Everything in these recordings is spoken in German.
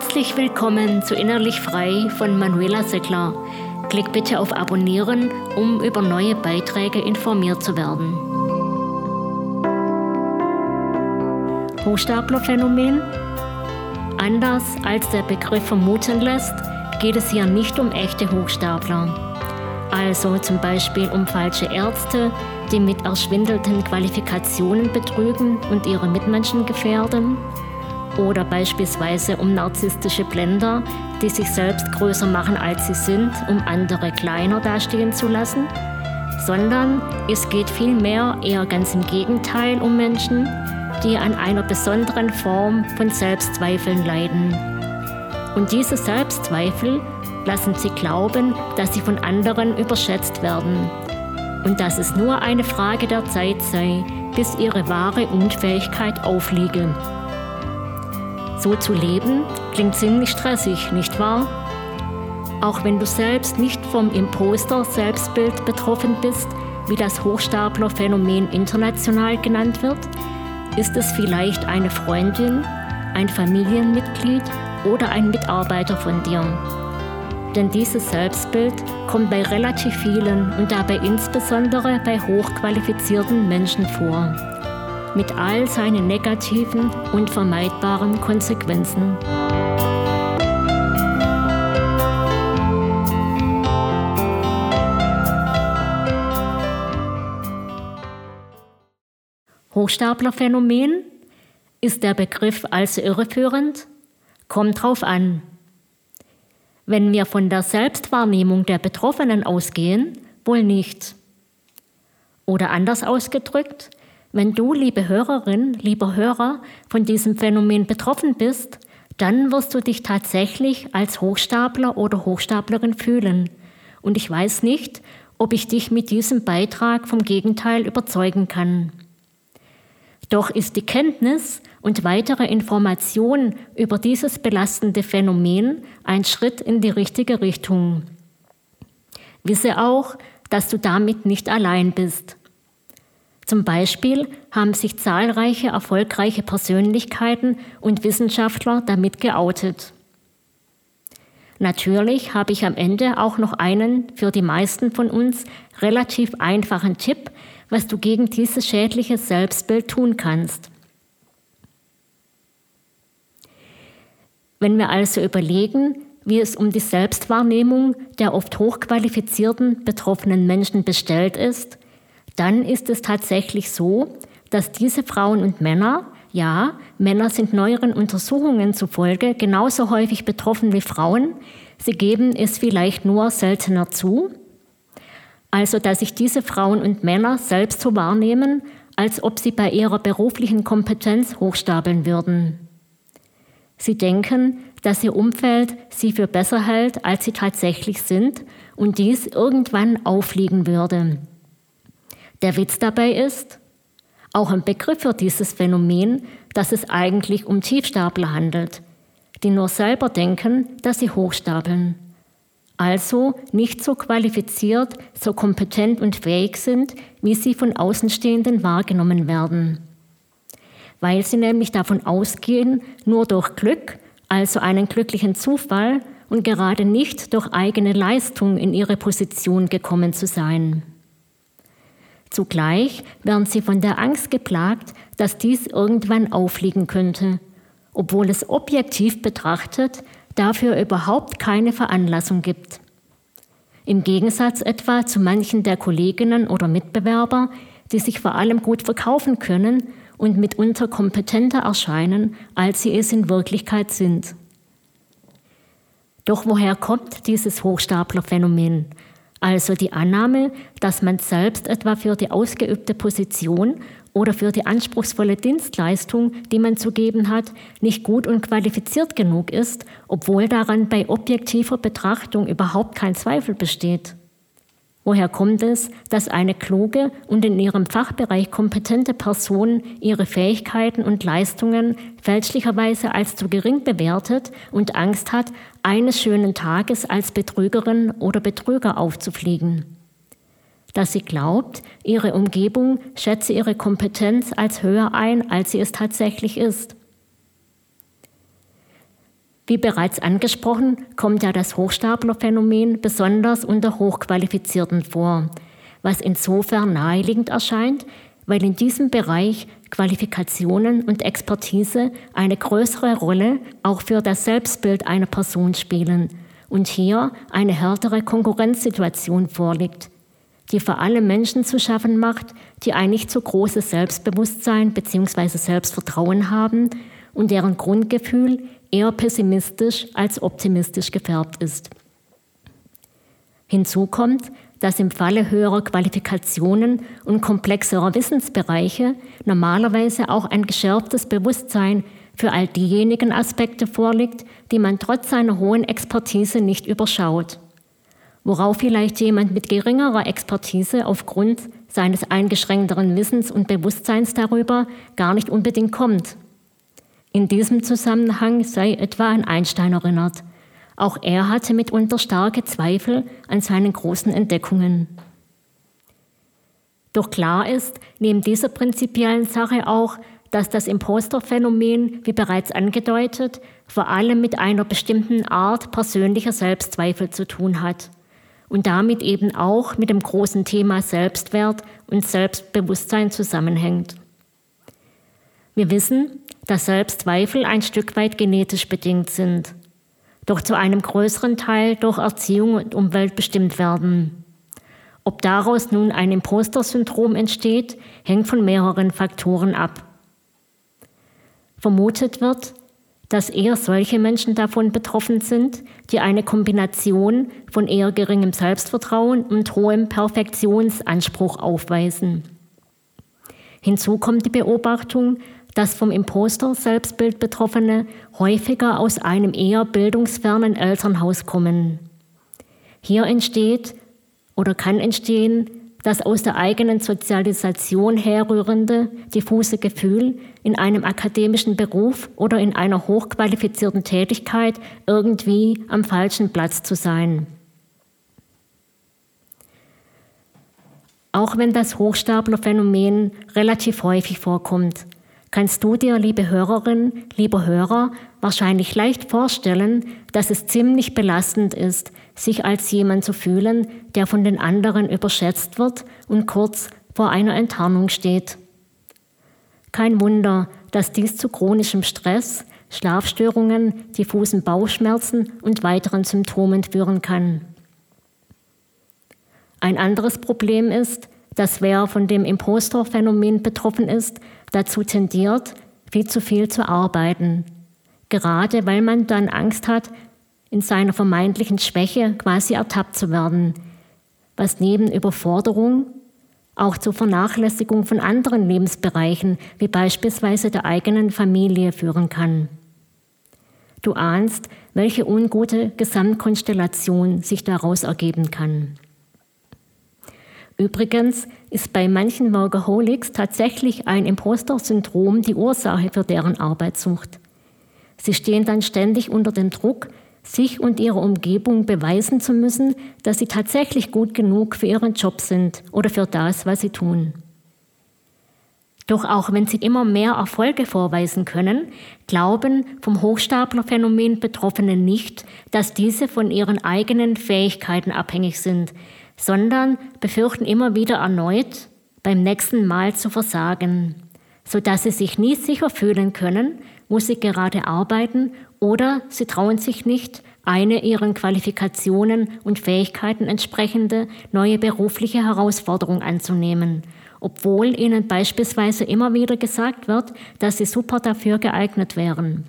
Herzlich willkommen zu Innerlich Frei von Manuela Seckler. Klick bitte auf Abonnieren, um über neue Beiträge informiert zu werden. Hochstaplerphänomen? Anders als der Begriff vermuten lässt, geht es hier nicht um echte Hochstapler. Also zum Beispiel um falsche Ärzte, die mit erschwindelten Qualifikationen betrügen und ihre Mitmenschen gefährden oder beispielsweise um narzisstische Blender, die sich selbst größer machen als sie sind, um andere kleiner dastehen zu lassen, sondern es geht vielmehr eher ganz im Gegenteil um Menschen, die an einer besonderen Form von Selbstzweifeln leiden. Und diese Selbstzweifel lassen sie glauben, dass sie von anderen überschätzt werden und dass es nur eine Frage der Zeit sei, bis ihre wahre Unfähigkeit aufliege. So zu leben klingt ziemlich stressig, nicht wahr? Auch wenn du selbst nicht vom Imposter-Selbstbild betroffen bist, wie das Hochstapler-Phänomen international genannt wird, ist es vielleicht eine Freundin, ein Familienmitglied oder ein Mitarbeiter von dir. Denn dieses Selbstbild kommt bei relativ vielen und dabei insbesondere bei hochqualifizierten Menschen vor mit all seinen negativen und vermeidbaren Konsequenzen. Hochstaplerphänomen ist der Begriff also irreführend? Kommt drauf an. Wenn wir von der Selbstwahrnehmung der Betroffenen ausgehen, wohl nicht. Oder anders ausgedrückt, wenn du, liebe Hörerin, lieber Hörer, von diesem Phänomen betroffen bist, dann wirst du dich tatsächlich als Hochstapler oder Hochstaplerin fühlen. Und ich weiß nicht, ob ich dich mit diesem Beitrag vom Gegenteil überzeugen kann. Doch ist die Kenntnis und weitere Information über dieses belastende Phänomen ein Schritt in die richtige Richtung. Wisse auch, dass du damit nicht allein bist. Zum Beispiel haben sich zahlreiche erfolgreiche Persönlichkeiten und Wissenschaftler damit geoutet. Natürlich habe ich am Ende auch noch einen für die meisten von uns relativ einfachen Tipp, was du gegen dieses schädliche Selbstbild tun kannst. Wenn wir also überlegen, wie es um die Selbstwahrnehmung der oft hochqualifizierten betroffenen Menschen bestellt ist, dann ist es tatsächlich so, dass diese Frauen und Männer, ja, Männer sind neueren Untersuchungen zufolge genauso häufig betroffen wie Frauen, sie geben es vielleicht nur seltener zu, also dass sich diese Frauen und Männer selbst so wahrnehmen, als ob sie bei ihrer beruflichen Kompetenz hochstapeln würden. Sie denken, dass ihr Umfeld sie für besser hält, als sie tatsächlich sind und dies irgendwann auffliegen würde. Der Witz dabei ist, auch ein Begriff für dieses Phänomen, dass es eigentlich um Tiefstapler handelt, die nur selber denken, dass sie hochstapeln. Also nicht so qualifiziert, so kompetent und fähig sind, wie sie von Außenstehenden wahrgenommen werden. Weil sie nämlich davon ausgehen, nur durch Glück, also einen glücklichen Zufall und gerade nicht durch eigene Leistung in ihre Position gekommen zu sein. Zugleich werden sie von der Angst geplagt, dass dies irgendwann auffliegen könnte, obwohl es objektiv betrachtet dafür überhaupt keine Veranlassung gibt. Im Gegensatz etwa zu manchen der Kolleginnen oder Mitbewerber, die sich vor allem gut verkaufen können und mitunter kompetenter erscheinen, als sie es in Wirklichkeit sind. Doch woher kommt dieses Hochstaplerphänomen? Also die Annahme, dass man selbst etwa für die ausgeübte Position oder für die anspruchsvolle Dienstleistung, die man zu geben hat, nicht gut und qualifiziert genug ist, obwohl daran bei objektiver Betrachtung überhaupt kein Zweifel besteht. Woher kommt es, dass eine kluge und in ihrem Fachbereich kompetente Person ihre Fähigkeiten und Leistungen fälschlicherweise als zu gering bewertet und Angst hat, eines schönen Tages als Betrügerin oder Betrüger aufzufliegen? Dass sie glaubt, ihre Umgebung schätze ihre Kompetenz als höher ein, als sie es tatsächlich ist. Wie bereits angesprochen, kommt ja das Hochstaplerphänomen besonders unter Hochqualifizierten vor, was insofern naheliegend erscheint, weil in diesem Bereich Qualifikationen und Expertise eine größere Rolle auch für das Selbstbild einer Person spielen und hier eine härtere Konkurrenzsituation vorliegt, die vor allem Menschen zu schaffen macht, die ein nicht so großes Selbstbewusstsein bzw. Selbstvertrauen haben und deren Grundgefühl eher pessimistisch als optimistisch gefärbt ist. Hinzu kommt, dass im Falle höherer Qualifikationen und komplexerer Wissensbereiche normalerweise auch ein geschärftes Bewusstsein für all diejenigen Aspekte vorliegt, die man trotz seiner hohen Expertise nicht überschaut. Worauf vielleicht jemand mit geringerer Expertise aufgrund seines eingeschränkteren Wissens und Bewusstseins darüber gar nicht unbedingt kommt. In diesem Zusammenhang sei etwa an Einstein erinnert. Auch er hatte mitunter starke Zweifel an seinen großen Entdeckungen. Doch klar ist neben dieser prinzipiellen Sache auch, dass das Imposterphänomen, wie bereits angedeutet, vor allem mit einer bestimmten Art persönlicher Selbstzweifel zu tun hat und damit eben auch mit dem großen Thema Selbstwert und Selbstbewusstsein zusammenhängt. Wir wissen, dass Selbstzweifel ein Stück weit genetisch bedingt sind, doch zu einem größeren Teil durch Erziehung und Umwelt bestimmt werden. Ob daraus nun ein Imposter-Syndrom entsteht, hängt von mehreren Faktoren ab. Vermutet wird, dass eher solche Menschen davon betroffen sind, die eine Kombination von eher geringem Selbstvertrauen und hohem Perfektionsanspruch aufweisen. Hinzu kommt die Beobachtung, dass vom Imposter-Selbstbild Betroffene häufiger aus einem eher bildungsfernen Elternhaus kommen. Hier entsteht oder kann entstehen das aus der eigenen Sozialisation herrührende, diffuse Gefühl, in einem akademischen Beruf oder in einer hochqualifizierten Tätigkeit irgendwie am falschen Platz zu sein. Auch wenn das Hochstaplerphänomen relativ häufig vorkommt, kannst du dir, liebe Hörerin, lieber Hörer, wahrscheinlich leicht vorstellen, dass es ziemlich belastend ist, sich als jemand zu fühlen, der von den anderen überschätzt wird und kurz vor einer Enttarnung steht. Kein Wunder, dass dies zu chronischem Stress, Schlafstörungen, diffusen Bauchschmerzen und weiteren Symptomen führen kann. Ein anderes Problem ist, dass wer von dem Impostorphänomen betroffen ist, dazu tendiert, viel zu viel zu arbeiten. Gerade weil man dann Angst hat, in seiner vermeintlichen Schwäche quasi ertappt zu werden, was neben Überforderung auch zur Vernachlässigung von anderen Lebensbereichen, wie beispielsweise der eigenen Familie, führen kann. Du ahnst, welche ungute Gesamtkonstellation sich daraus ergeben kann. Übrigens ist bei manchen Workaholics tatsächlich ein Imposter-Syndrom die Ursache für deren Arbeitssucht. Sie stehen dann ständig unter dem Druck, sich und ihrer Umgebung beweisen zu müssen, dass sie tatsächlich gut genug für ihren Job sind oder für das, was sie tun. Doch auch wenn sie immer mehr Erfolge vorweisen können, glauben vom Hochstaplerphänomen Betroffene nicht, dass diese von ihren eigenen Fähigkeiten abhängig sind, sondern befürchten immer wieder erneut, beim nächsten Mal zu versagen, sodass sie sich nie sicher fühlen können, wo sie gerade arbeiten oder sie trauen sich nicht, eine ihren Qualifikationen und Fähigkeiten entsprechende neue berufliche Herausforderung anzunehmen, obwohl ihnen beispielsweise immer wieder gesagt wird, dass sie super dafür geeignet wären.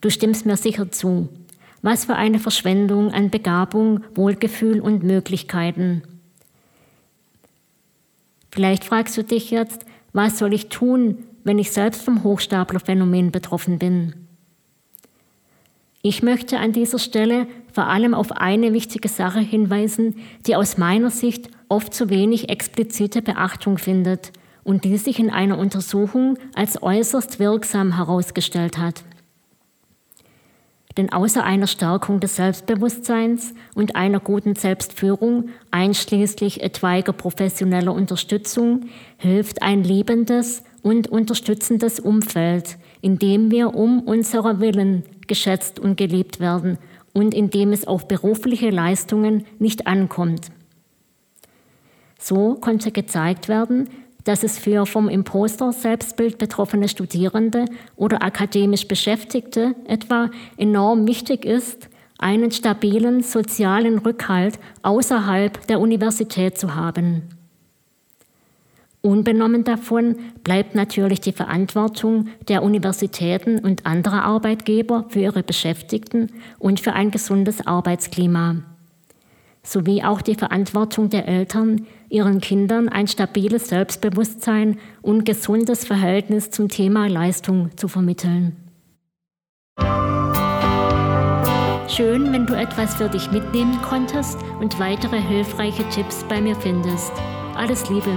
Du stimmst mir sicher zu. Was für eine Verschwendung an Begabung, Wohlgefühl und Möglichkeiten. Vielleicht fragst du dich jetzt, was soll ich tun, wenn ich selbst vom Hochstaplerphänomen betroffen bin? Ich möchte an dieser Stelle vor allem auf eine wichtige Sache hinweisen, die aus meiner Sicht oft zu wenig explizite Beachtung findet und die sich in einer Untersuchung als äußerst wirksam herausgestellt hat. Denn außer einer Stärkung des Selbstbewusstseins und einer guten Selbstführung, einschließlich etwaiger professioneller Unterstützung, hilft ein liebendes und unterstützendes Umfeld, in dem wir um unserer Willen geschätzt und geliebt werden und in dem es auf berufliche Leistungen nicht ankommt. So konnte gezeigt werden, dass es für vom Imposter-Selbstbild betroffene Studierende oder akademisch Beschäftigte etwa enorm wichtig ist, einen stabilen sozialen Rückhalt außerhalb der Universität zu haben. Unbenommen davon bleibt natürlich die Verantwortung der Universitäten und anderer Arbeitgeber für ihre Beschäftigten und für ein gesundes Arbeitsklima, sowie auch die Verantwortung der Eltern, ihren Kindern ein stabiles Selbstbewusstsein und gesundes Verhältnis zum Thema Leistung zu vermitteln. Schön, wenn du etwas für dich mitnehmen konntest und weitere hilfreiche Tipps bei mir findest. Alles Liebe.